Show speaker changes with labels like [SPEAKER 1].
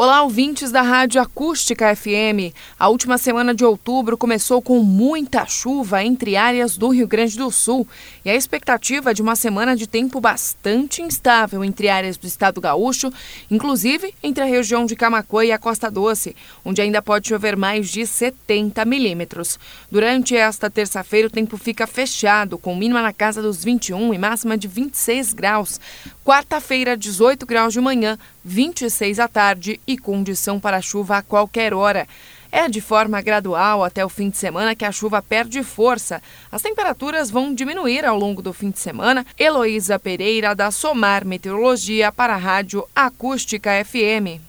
[SPEAKER 1] Olá, ouvintes da Rádio Acústica FM. A última semana de outubro começou com muita chuva entre áreas do Rio Grande do Sul e a expectativa de uma semana de tempo bastante instável entre áreas do estado gaúcho, inclusive entre a região de Camacuã e a Costa Doce, onde ainda pode chover mais de 70 milímetros. Durante esta terça-feira, o tempo fica fechado, com mínima na casa dos 21 e máxima de 26 graus. Quarta-feira, 18 graus de manhã, 26 à tarde e condição para chuva a qualquer hora. É de forma gradual até o fim de semana que a chuva perde força. As temperaturas vão diminuir ao longo do fim de semana. Heloísa Pereira, da Somar Meteorologia, para a Rádio Acústica FM.